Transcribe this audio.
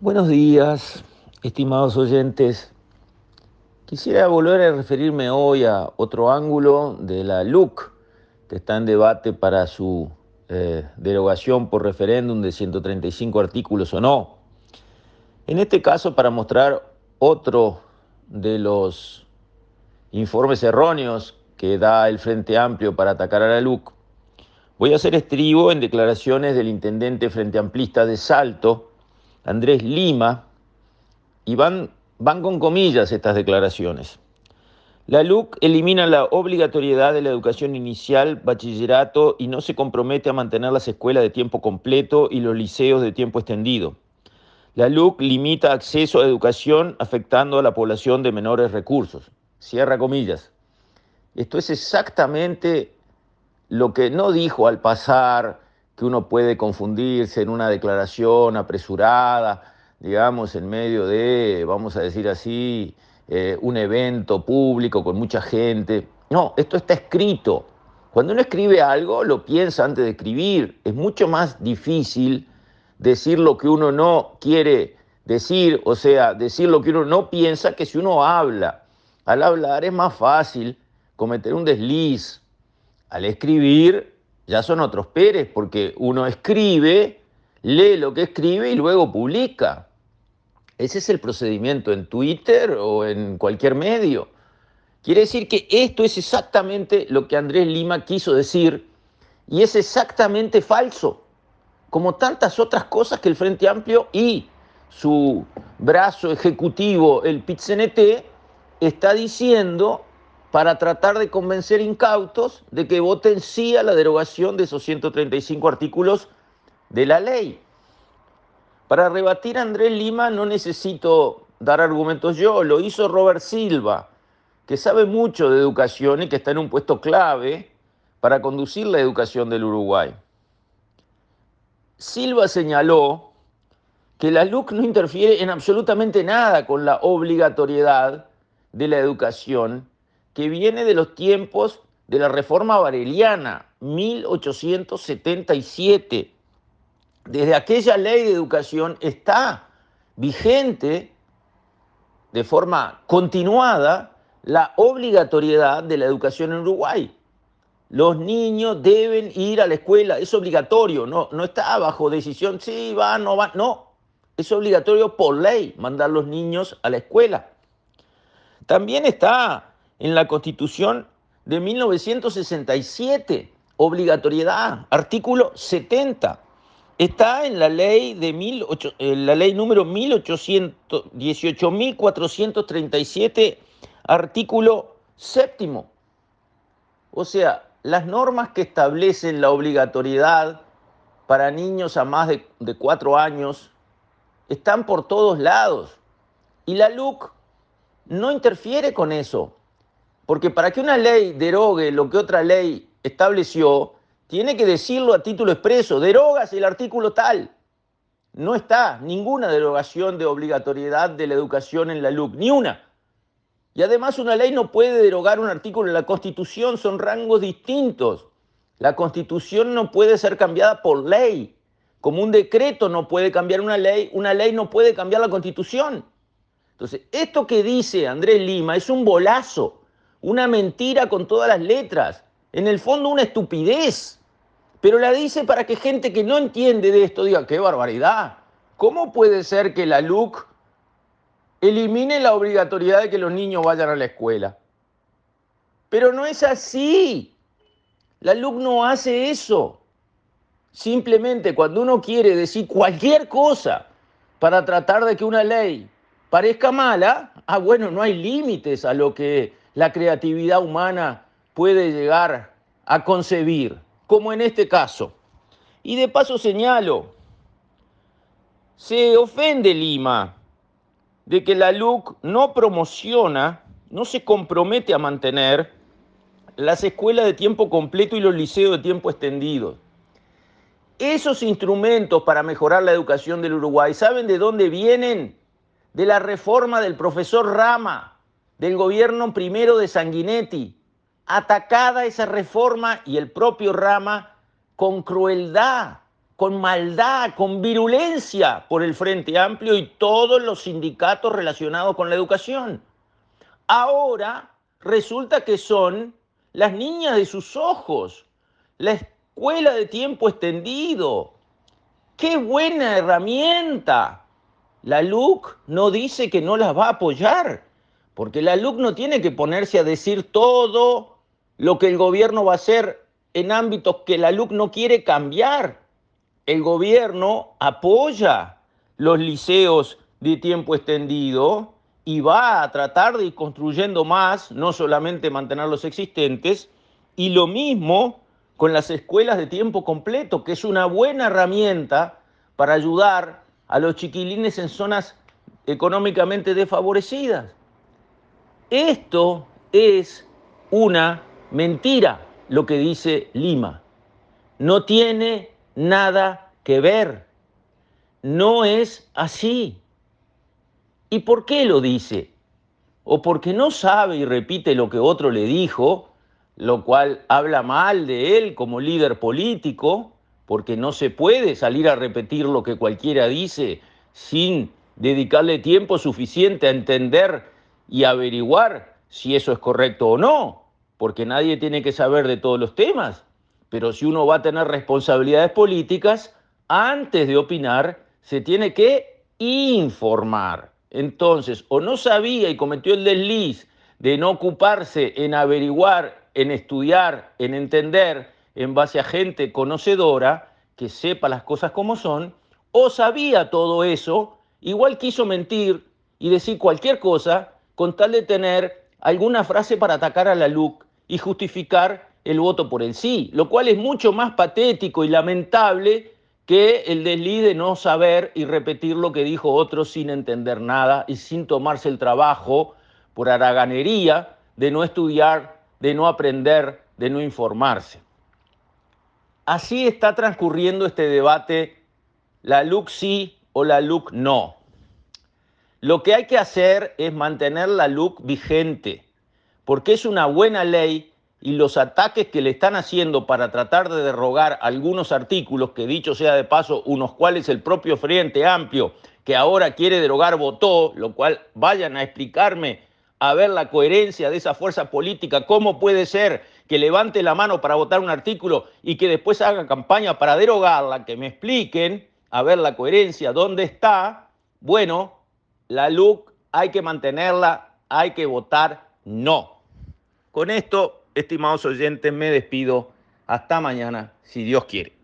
Buenos días, estimados oyentes. Quisiera volver a referirme hoy a otro ángulo de la LUC, que está en debate para su eh, derogación por referéndum de 135 artículos o no. En este caso, para mostrar otro de los informes erróneos que da el Frente Amplio para atacar a la LUC, voy a hacer estribo en declaraciones del intendente Frente Amplista de Salto, Andrés Lima, y van, van con comillas estas declaraciones. La LUC elimina la obligatoriedad de la educación inicial, bachillerato y no se compromete a mantener las escuelas de tiempo completo y los liceos de tiempo extendido. La LUC limita acceso a educación afectando a la población de menores recursos. Cierra comillas. Esto es exactamente lo que no dijo al pasar que uno puede confundirse en una declaración apresurada, digamos, en medio de, vamos a decir así, eh, un evento público con mucha gente. No, esto está escrito. Cuando uno escribe algo, lo piensa antes de escribir. Es mucho más difícil decir lo que uno no quiere decir, o sea, decir lo que uno no piensa, que si uno habla. Al hablar es más fácil cometer un desliz. Al escribir ya son otros Pérez, porque uno escribe, lee lo que escribe y luego publica. Ese es el procedimiento en Twitter o en cualquier medio. Quiere decir que esto es exactamente lo que Andrés Lima quiso decir y es exactamente falso, como tantas otras cosas que el Frente Amplio y su brazo ejecutivo, el PITCNT, está diciendo para tratar de convencer incautos de que voten sí a la derogación de esos 135 artículos de la ley. Para rebatir a Andrés Lima no necesito dar argumentos yo, lo hizo Robert Silva, que sabe mucho de educación y que está en un puesto clave para conducir la educación del Uruguay. Silva señaló que la LUC no interfiere en absolutamente nada con la obligatoriedad de la educación que viene de los tiempos de la reforma vareliana, 1877. Desde aquella ley de educación está vigente de forma continuada la obligatoriedad de la educación en Uruguay. Los niños deben ir a la escuela, es obligatorio, no, no está bajo decisión, sí, va, no va, no. Es obligatorio por ley mandar los niños a la escuela. También está en la Constitución de 1967, obligatoriedad, artículo 70. Está en la ley, de mil la ley número 18.437, artículo séptimo. O sea, las normas que establecen la obligatoriedad para niños a más de, de cuatro años están por todos lados. Y la LUC no interfiere con eso. Porque para que una ley derogue lo que otra ley estableció, tiene que decirlo a título expreso, derogas el artículo tal. No está ninguna derogación de obligatoriedad de la educación en la LUC, ni una. Y además una ley no puede derogar un artículo en la Constitución, son rangos distintos. La Constitución no puede ser cambiada por ley. Como un decreto no puede cambiar una ley, una ley no puede cambiar la Constitución. Entonces, esto que dice Andrés Lima es un bolazo una mentira con todas las letras, en el fondo una estupidez, pero la dice para que gente que no entiende de esto diga, qué barbaridad, ¿cómo puede ser que la LUC elimine la obligatoriedad de que los niños vayan a la escuela? Pero no es así, la LUC no hace eso. Simplemente cuando uno quiere decir cualquier cosa para tratar de que una ley parezca mala, ah, bueno, no hay límites a lo que la creatividad humana puede llegar a concebir, como en este caso. Y de paso señalo, se ofende Lima de que la LUC no promociona, no se compromete a mantener las escuelas de tiempo completo y los liceos de tiempo extendido. Esos instrumentos para mejorar la educación del Uruguay, ¿saben de dónde vienen? De la reforma del profesor Rama, del gobierno primero de Sanguinetti, atacada esa reforma y el propio Rama con crueldad, con maldad, con virulencia por el Frente Amplio y todos los sindicatos relacionados con la educación. Ahora resulta que son las niñas de sus ojos, la escuela de tiempo extendido. ¡Qué buena herramienta! La LUC no dice que no las va a apoyar, porque la LUC no tiene que ponerse a decir todo lo que el gobierno va a hacer en ámbitos que la LUC no quiere cambiar. El gobierno apoya los liceos de tiempo extendido y va a tratar de ir construyendo más, no solamente mantener los existentes, y lo mismo con las escuelas de tiempo completo, que es una buena herramienta para ayudar a los chiquilines en zonas económicamente desfavorecidas. Esto es una mentira, lo que dice Lima. No tiene nada que ver. No es así. ¿Y por qué lo dice? O porque no sabe y repite lo que otro le dijo, lo cual habla mal de él como líder político, porque no se puede salir a repetir lo que cualquiera dice sin dedicarle tiempo suficiente a entender y averiguar si eso es correcto o no, porque nadie tiene que saber de todos los temas, pero si uno va a tener responsabilidades políticas, antes de opinar, se tiene que informar. Entonces, o no sabía y cometió el desliz de no ocuparse en averiguar, en estudiar, en entender en base a gente conocedora que sepa las cosas como son, o sabía todo eso, igual quiso mentir y decir cualquier cosa con tal de tener alguna frase para atacar a la LUC y justificar el voto por el sí, lo cual es mucho más patético y lamentable que el desliz de no saber y repetir lo que dijo otro sin entender nada y sin tomarse el trabajo por haraganería de no estudiar, de no aprender, de no informarse. Así está transcurriendo este debate, la LUC sí o la LUC no. Lo que hay que hacer es mantener la LUC vigente, porque es una buena ley y los ataques que le están haciendo para tratar de derrogar algunos artículos, que dicho sea de paso, unos cuales el propio Frente Amplio, que ahora quiere derogar, votó, lo cual vayan a explicarme, a ver la coherencia de esa fuerza política, cómo puede ser que levante la mano para votar un artículo y que después haga campaña para derogarla, que me expliquen, a ver la coherencia, dónde está. Bueno, la LUC hay que mantenerla, hay que votar no. Con esto estimados oyentes, me despido. Hasta mañana, si Dios quiere.